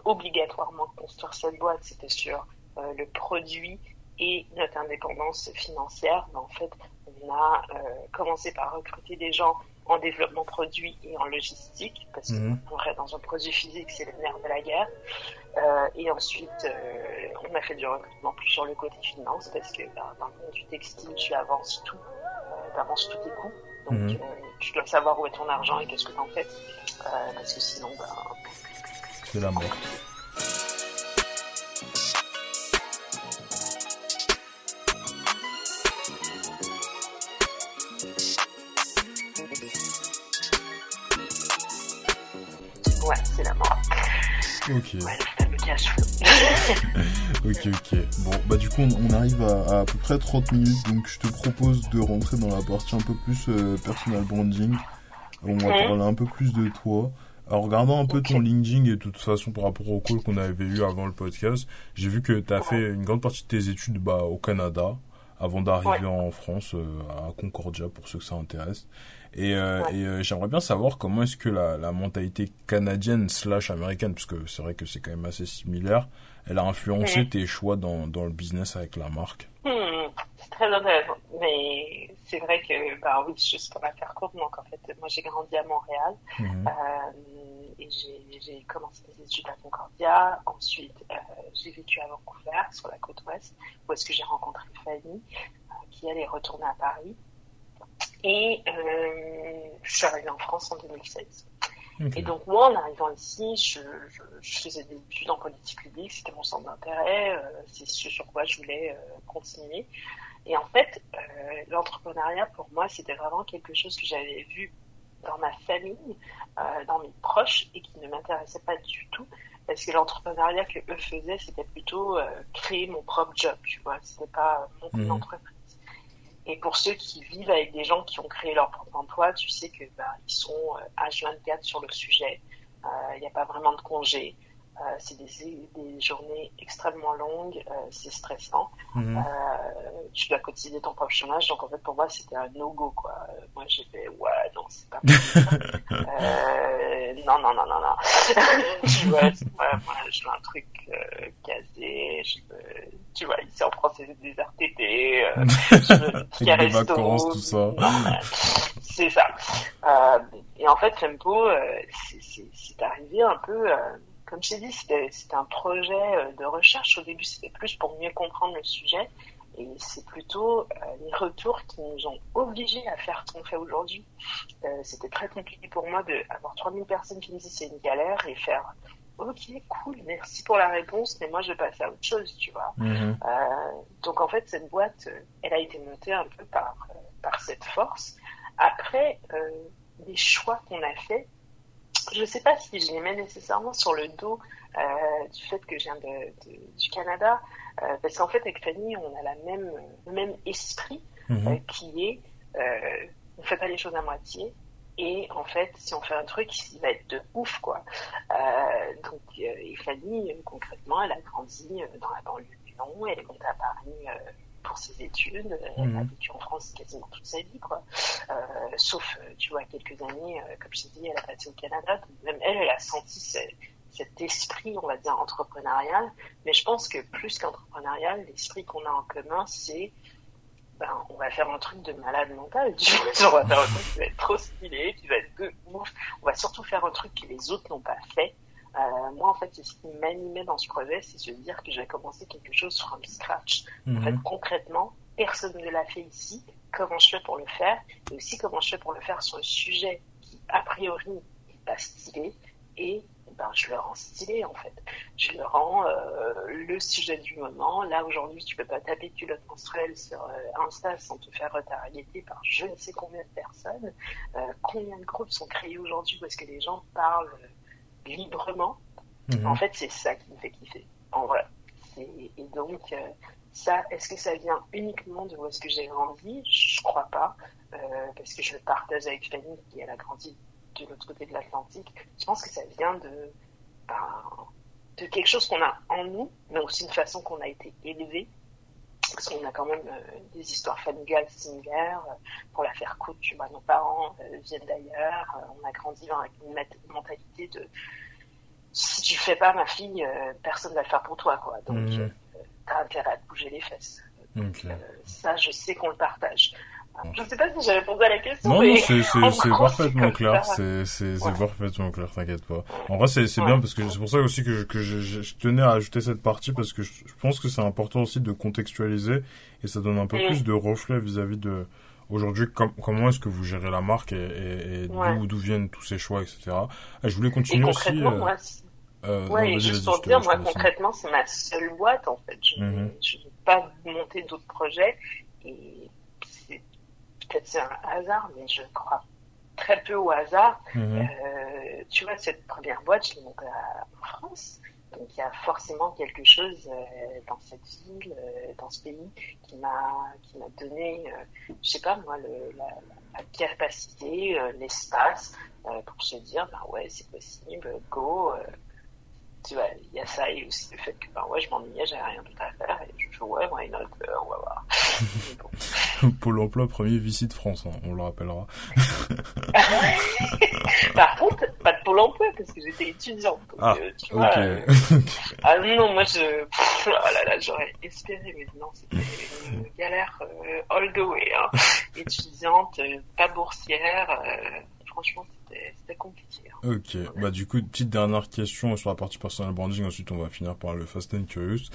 obligatoirement construire cette boîte, c'était sur euh, le produit et notre indépendance financière. Mais en fait, on a euh, commencé par recruter des gens en développement produit et en logistique, parce mmh. qu'on reste dans un produit physique, c'est le nerf de la guerre. Euh, et ensuite, euh, on a fait du recrutement plus sur le côté finance, parce que bah, dans le monde du textile, tu avances tout, euh, tu avances tous tes coûts. Donc, mmh. euh, tu dois savoir où est ton argent et qu'est-ce que tu en fais, euh, parce que sinon, bah, c'est la mort. Ok. ok, ok. Bon, bah du coup, on, arrive à, à, peu près 30 minutes, donc je te propose de rentrer dans la partie un peu plus euh, personal branding. On va parler un peu plus de toi. Alors, regardant un peu ton LinkedIn et de toute façon par rapport au call qu'on avait eu avant le podcast, j'ai vu que tu as fait une grande partie de tes études bah, au Canada avant d'arriver en France euh, à Concordia pour ceux que ça intéresse. Et, euh, et euh, j'aimerais bien savoir comment est-ce que la, la mentalité canadienne slash américaine, parce que c'est vrai que c'est quand même assez similaire, elle a influencé tes choix dans, dans le business avec la marque? Hmm, c'est très intéressant. Mais c'est vrai que, bah oui, juste pour la faire courte, donc en fait, moi j'ai grandi à Montréal. Mhm. Euh, et j'ai commencé mes études à Concordia. Ensuite, euh, j'ai vécu à Vancouver, sur la côte ouest, où est-ce que j'ai rencontré Fanny, euh, qui elle est retournée à Paris. Et euh, je suis arrivée en France en 2016. Et donc moi, en arrivant ici, je, je, je, faisais des études en politique publique, c'était mon centre d'intérêt, c'est ce sur quoi je voulais continuer. Et en fait, l'entrepreneuriat pour moi, c'était vraiment quelque chose que j'avais vu dans ma famille, euh, dans mes proches, et qui ne m'intéressait pas du tout, parce que l'entrepreneuriat que eux faisaient, c'était plutôt euh, créer mon propre job, tu vois. C'était pas monter une entreprise. Et pour ceux qui vivent avec des gens qui ont créé leur propre emploi, tu sais que bah, ils sont H24 sur le sujet. Il n'y a pas vraiment de congé. Euh, c'est des, des, journées extrêmement longues, euh, c'est stressant. Euh, tu dois cotiser ton propre chômage, donc en fait pour moi c'était un no-go quoi. moi j'ai fait ouais non c'est pas possible. non non non non non. tu vois, moi je veux un truc casé, je veux, tu vois ici en France c'est des RTT, je veux des vacances tout ça. C'est ça. et en fait Fempo c'est arrivé un peu comme je t'ai dit, c'était un projet euh, de recherche. Au début, c'était plus pour mieux comprendre le sujet. Et c'est plutôt euh, les retours qui nous ont obligés à faire ce qu'on fait aujourd'hui. Euh, c'était très compliqué pour moi d'avoir 3000 personnes qui me disent c'est une galère et faire ok cool merci pour la réponse mais moi je vais passer à autre chose tu vois. Mm-hmm. donc en fait cette boîte elle a été montée un peu par par cette force. Après les choix qu'on a fait je ne sais pas si je les mets nécessairement sur le dos euh, du fait que je viens de, du Canada, euh, parce qu'en fait avec Fanny, on a la même, le même esprit mhm. euh, qui est on fait pas les choses à moitié. Et en fait, si on fait un truc, il va être de ouf, quoi. Donc, et Fanny, concrètement, elle a grandi dans la banlieue du Lyon, elle est montée à Paris pour ses études. Elle a mhm. vécu en France quasiment toute sa vie, quoi. Euh, sauf, euh, tu vois, quelques années, euh, comme je t'ai dit, elle a passé au Canada. même elle, elle a senti cet esprit, on va dire, entrepreneurial. Mais je pense que plus qu'entrepreneurial, l'esprit qu'on a en commun, c'est ben, on va faire un truc de malade mental. Tu vois, on va faire un truc qui va être trop stylé, qui va être de ouf. On va surtout faire un truc que les autres n'ont pas fait. Euh, moi, en fait, ce qui m'animait dans ce projet, c'est se dire que j'avais commencé quelque chose from scratch. En fait, mhm. concrètement, personne ne l'a fait ici. Comment je fais pour le faire? Et aussi, comment je fais pour le faire sur un sujet qui, a priori, n'est pas stylé. Et ben, je le rends stylé, en fait. Je le rends euh, le sujet du moment. Là, aujourd'hui, tu peux pas taper culotte menstruelle sur euh, Insta sans te faire retargeter par je ne sais combien de personnes. Euh, combien de groupes sont créés aujourd'hui est-ce que les gens parlent librement. Mhm. En fait, c'est ça qui me fait kiffer, en vrai. Et donc, euh, ça, est-ce que ça vient uniquement de où est-ce que j'ai grandi? Je crois pas, euh, parce que je le partage avec Fanny, qui elle a grandi de l'autre côté de l'Atlantique. Je pense que ça vient de, ben, de quelque chose qu'on a en nous, mais aussi une façon qu'on a été élevé. Parce qu'on a quand même euh, des histoires familiales similaires. pour la faire courte, tu vois, nos parents viennent d'ailleurs. on a grandi avec une mentalité de si tu fais pas ma fille, euh, personne va le faire pour toi, quoi. Donc, euh, t'as intérêt à te bouger les fesses. Euh, ça, je sais qu'on le partage. Je sais pas si j'ai répondu à la question. Non, non, c'est parfaitement clair. C'est parfaitement clair, t'inquiète pas. En vrai, c'est bien parce que c'est pour ça aussi que, je, que je, je, tenais à ajouter cette partie parce que je, pense que c'est important aussi de contextualiser et ça donne un peu plus de reflet vis-à-vis de aujourd'hui comment est-ce que vous gérez la marque et, et, d'où viennent tous ces choix, etc. Et je voulais continuer aussi. Euh, ouais, juste pour dire, moi concrètement, c'est ma seule boîte en fait. Je mhm. n'ai pas monté d'autres projets et peut-être c'est un hasard, mais je crois très peu au hasard. Mhm. Euh, tu vois, cette première boîte, je l'ai montée en France. Donc il y a forcément quelque chose euh, dans cette ville, euh, dans ce pays, qui m'a qui m'a donné, euh, je sais pas moi, le, la, la capacité, l'espace pour se dire, bah ouais, c'est possible, go tu vois, il y a ça et aussi le fait que, ben ouais, je m'ennuyais, j'avais rien d'autre à faire et je fais, ouais, why not, euh, on va voir. Pôle emploi, premier vici de France, hein, on le rappellera. Par contre, pas de Pôle emploi parce que j'étais étudiante. ah, euh, tu vois, euh, ah non, moi je, oh là là, j'aurais espéré, mais non, c'était une galère all the way, hein. étudiante, pas boursière, franchement, c'était compliqué. Hein. Ok, bah du coup, petite dernière question sur la partie personal branding, ensuite on va finir par le Fast and Curious.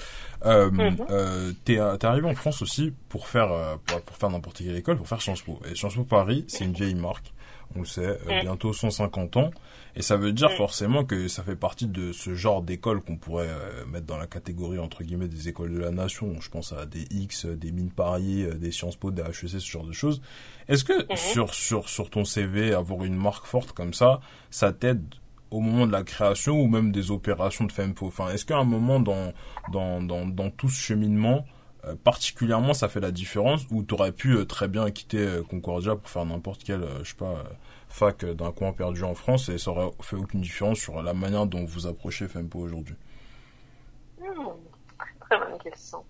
Euh, mhm. euh, t'es, arrivé en France aussi pour faire, euh, pour, pour faire n'importe quelle école, pour faire Sciences Po. Et Sciences Po Paris, c'est une vieille marque on le sait, mm. bientôt 150 ans. Et ça veut dire mm. forcément que ça fait partie de ce genre d'école qu'on pourrait euh, mettre dans la catégorie, entre guillemets, des écoles de la nation. Je pense à des X, des Mines Paris, euh, des Sciences Po, des HEC, ce genre de choses. Est-ce que mm-hmm. sur, sur, sur ton CV, avoir une marque forte comme ça, ça t'aide au moment de la création ou même des opérations de Fempo Enfin, est-ce qu'à un moment dans, dans, dans, dans tout ce cheminement, euh, particulièrement ça fait la différence ou t'aurais pu euh, très bien quitter euh, Concordia pour faire n'importe quelle, je sais pas, fac d'un coin perdu en France et ça aurait fait aucune différence sur la manière dont vous approchez Fempo aujourd'hui hmm, Très bonne question.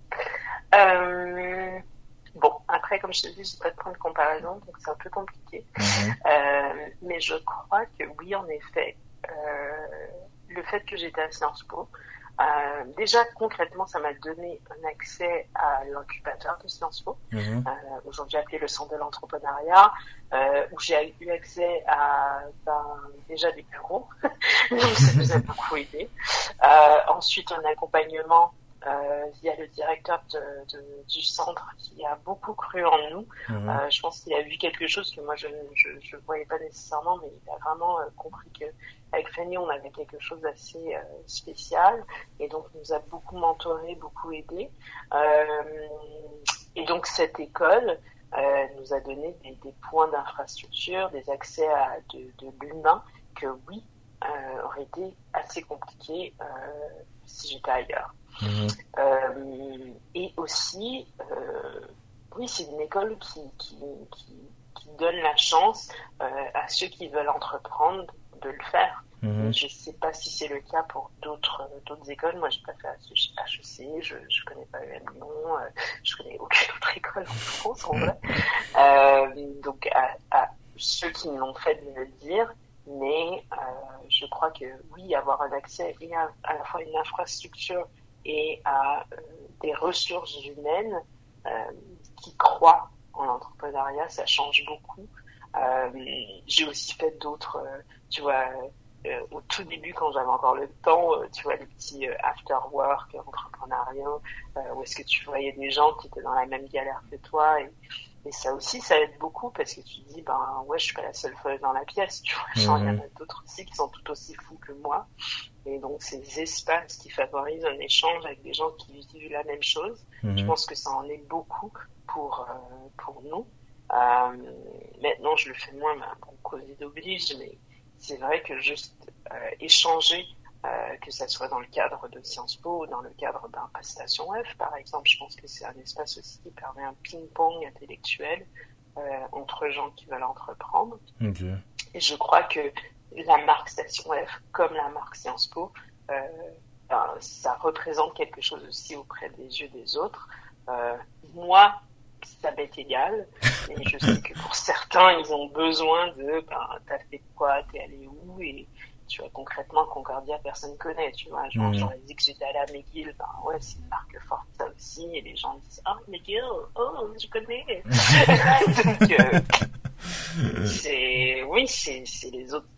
Bon, après, comme je te dis, je pas de point de comparaison, donc c'est un peu compliqué. Mhm. mais je crois que oui, en effet, le fait que j'étais à Sciences Po, euh, déjà, concrètement, ça m'a donné un accès à l'incubateur de Sciences Po, mhm. euh, aujourd'hui appelé le Centre de l'entrepreneuriat, euh, où j'ai eu accès à ben, déjà des bureaux, donc ça nous a beaucoup aidé. Euh, ensuite, un accompagnement euh, il y a le directeur de, de, du centre qui a beaucoup cru en nous. Euh, je pense qu'il a vu quelque chose que moi je ne je, je voyais pas nécessairement, mais il a vraiment euh, compris que avec Fanny on avait quelque chose d'assez euh, spécial et donc nous a beaucoup mentoré, beaucoup aidé. Euh, et donc cette école nous a donné des, des points d'infrastructure, des accès à de, de l'humain que oui aurait été assez compliqué si j'étais ailleurs. Euh, et aussi, euh, oui, c'est une école qui, qui, qui, qui, donne la chance euh, à ceux qui veulent entreprendre de le faire. Mhm. Je ne sais pas si c'est le cas pour d'autres d'autres écoles. Moi, j'ai pas fait HEC, je je connais pas le Lyon, je connais aucune autre école en France en vrai. Donc à, à, ceux qui l'ont fait de me le dire, mais je crois que oui, avoir un accès à, à la fois une infrastructure et à euh, des ressources humaines euh, qui croient en l'entrepreneuriat, ça change beaucoup. Euh, j'ai aussi fait d'autres, tu vois, au tout début quand j'avais encore le temps, tu vois, les petits after work entrepreneuriaux, où est-ce que tu voyais des gens qui étaient dans la même galère que toi et, et ça aussi, ça aide beaucoup parce que tu te dis, ben ouais, je suis pas la seule folle dans la pièce, tu vois, il y en a d'autres aussi qui sont tout aussi fous que moi. Et donc, ces espaces qui favorisent un échange avec des gens qui vivent la même chose, mhm. je pense que ça en est beaucoup pour, euh, pour nous. Euh, maintenant, je le fais moins, mais bon, Covid oblige, mais c'est vrai que juste euh, échanger, euh, que ça soit dans le cadre de Sciences Po ou dans le cadre d'un prestation F, par exemple, je pense que c'est un espace aussi qui permet un ping-pong intellectuel euh, entre gens qui veulent entreprendre. Okay. Et je crois que la marque Station F comme la marque Sciences Po, euh, ben, ça représente quelque chose aussi auprès des yeux des autres. Euh, moi, ça m'est égal, mais je sais que pour certains, ils ont besoin de, ben, t'as fait quoi, t'es allé où, et tu vois, concrètement, Concordia, personne connaît, tu vois. Genre, mmh. j'aurais dit que j'étais allé à McGill, ben ouais, c'est une marque forte, ça aussi, et les gens disent, oh, McGill, oh, je connais. Donc, euh, c'est, oui, c'est, c'est les autres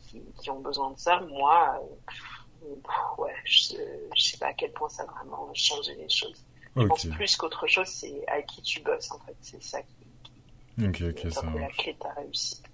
qui, ont besoin de ça. Moi, euh, ouais, je, je sais pas à quel point ça a vraiment changé les choses. Je pense plus qu'autre chose, c'est avec qui tu bosses, en fait. C'est ça qui, qui est la clé de ta réussite.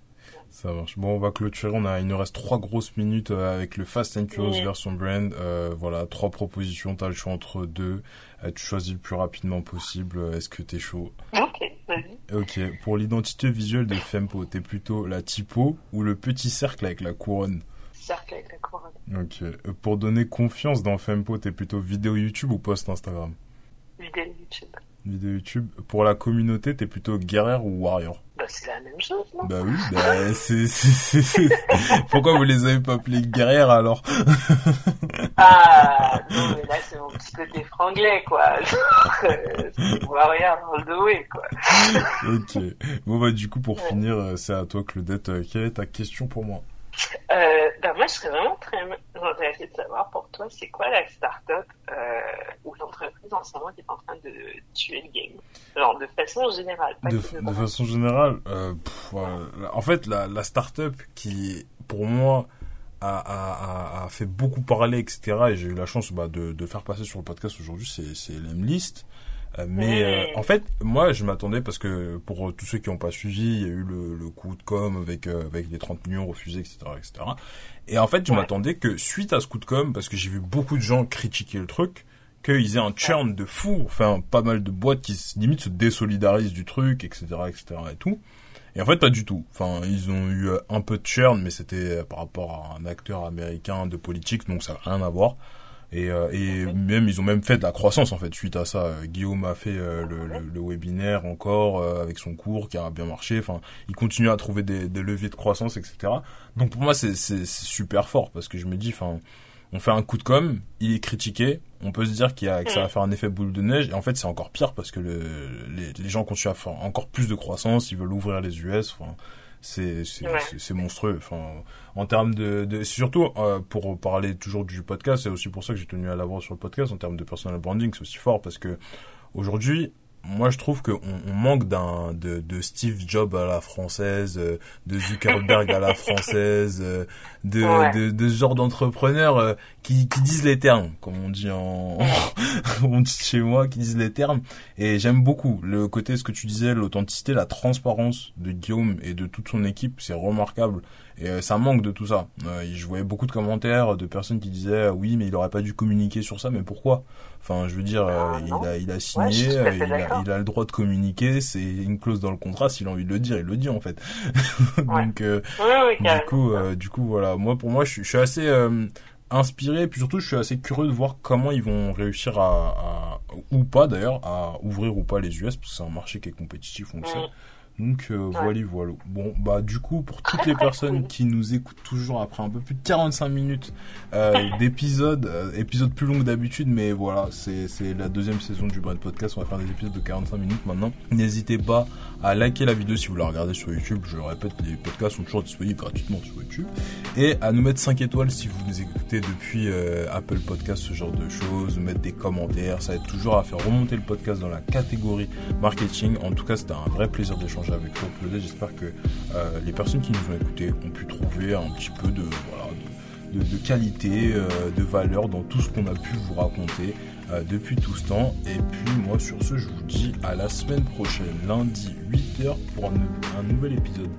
Ça marche. Bon, on va clôturer. On a, il nous reste trois grosses minutes euh, avec le Fast and Close version brand. Euh, voilà, trois propositions. T'as le choix entre deux. Euh, tu choisis le plus rapidement possible. Est-ce que t'es chaud? Ok, vas-y. Ok. Pour l'identité visuelle de Fempo, t'es plutôt la typo ou le petit cercle avec la couronne? Cercle avec la couronne. Ok. Pour donner confiance dans Fempo, t'es plutôt vidéo YouTube ou post Instagram? Vidéo YouTube. Vidéo YouTube. Pour la communauté, t'es plutôt guerrière ou warrior? Bah c'est la même chose, non? Bah oui, bah c'est, Pourquoi vous les avez pas appelés guerrières alors? Ah non mais là c'est mon petit côté franglais quoi. warrior dans le dos quoi. ok. Bon bah du coup pour finir, euh, c'est à toi Claudette. Euh, quelle est ta question pour moi? Euh, ben moi, je serais vraiment très intéressée de savoir pour toi, c'est quoi la start-up euh, ou l'entreprise en ce moment qui est en train de tuer le game Genre, de façon générale. Pas de, de façon générale, euh, en fait, la, la start-up qui, pour moi, a, a, a, fait beaucoup parler, etc., et j'ai eu la chance bah, de, de faire passer sur le podcast aujourd'hui, c'est l'Emlist. Euh, mais euh, en fait, moi, je m'attendais parce que pour tous ceux qui n'ont pas suivi, il y a eu le, le coup de com avec euh, avec les 30 millions refusés, etc., etc. Et en fait, je m'attendais que suite à ce coup de com, parce que j'ai vu beaucoup de gens critiquer le truc, qu'ils aient un churn de fou, enfin pas mal de boîtes qui limite se désolidarisent du truc, etc., etc. et tout. Et en fait, pas du tout. Enfin, ils ont eu un peu de churn, mais c'était par rapport à un acteur américain de politique, donc ça n'a rien à voir. Et, euh, et même ils ont même fait de la croissance en fait suite à ça. Guillaume a fait euh, le, le, le, webinaire encore euh, avec son cours qui a bien marché. Enfin, il continue à trouver des, des leviers de croissance, etc. Donc pour moi c'est super fort parce que je me dis, enfin, on fait un coup de com, il est critiqué, on peut se dire qu'il a, que ça va faire un effet boule de neige, et en fait c'est encore pire parce que le, les, les, gens continuent à faire encore plus de croissance, ils veulent ouvrir les US, enfin, c'est c'est monstrueux. Enfin, en termes de, de surtout euh, pour parler toujours du podcast, c'est aussi pour ça que j'ai tenu à l'avoir sur le podcast en termes de personal branding, c'est aussi fort parce que aujourd'hui moi je trouve qu'on on manque d'un de, de, Steve Jobs à la française, euh, de Zuckerberg à la française, euh, de, de, de, ce genre d'entrepreneurs euh, qui, qui disent les termes, comme on dit en on dit chez moi, qui disent les termes. Et j'aime beaucoup le côté ce que tu disais, l'authenticité, la transparence de Guillaume et de toute son équipe, c'est remarquable. Et ça manque de tout ça. je voyais beaucoup de commentaires de personnes qui disaient oui mais il aurait pas dû communiquer sur ça, mais pourquoi? Enfin, je veux dire, euh, ah, il, a, il a signé, euh, il, a, il, a, le droit de communiquer, c'est une clause dans le contrat, s'il a envie de le dire, il le dit en fait. Donc, euh, du coup, du coup, voilà, moi pour moi, je, suis, je suis assez inspiré, et puis surtout, je suis assez curieux de voir comment ils vont réussir à, à ou pas d'ailleurs, à ouvrir ou pas les US, parce que c'est un marché qui est compétitif, on le sait. Donc euh, voilà, voilà. Bon, bah du coup, pour toutes les personnes qui nous écoutent toujours après un peu plus de 45 minutes euh, d'épisode, euh, épisode plus long que d'habitude, mais voilà, c'est c'est la deuxième saison du Brand Podcast. On va faire des épisodes de 45 minutes maintenant. N'hésitez pas à liker la vidéo si vous la regardez sur YouTube. Je le répète, les podcasts sont toujours disponibles gratuitement sur YouTube et à nous mettre 5 étoiles si vous nous écoutez depuis euh, Apple Podcast, ce genre de choses, mettre des commentaires. Ça aide toujours à faire remonter le podcast dans la catégorie marketing. En tout cas, c'était un vrai plaisir d'échanger avec Claude J'espère que euh, les personnes qui nous ont écoutés ont pu trouver un petit peu de, voilà, de, qualité, euh, de valeur dans tout ce qu'on a pu vous raconter euh, depuis tout ce temps. Et puis moi sur ce, je vous dis à la semaine prochaine, lundi 8h pour un nouvel épisode.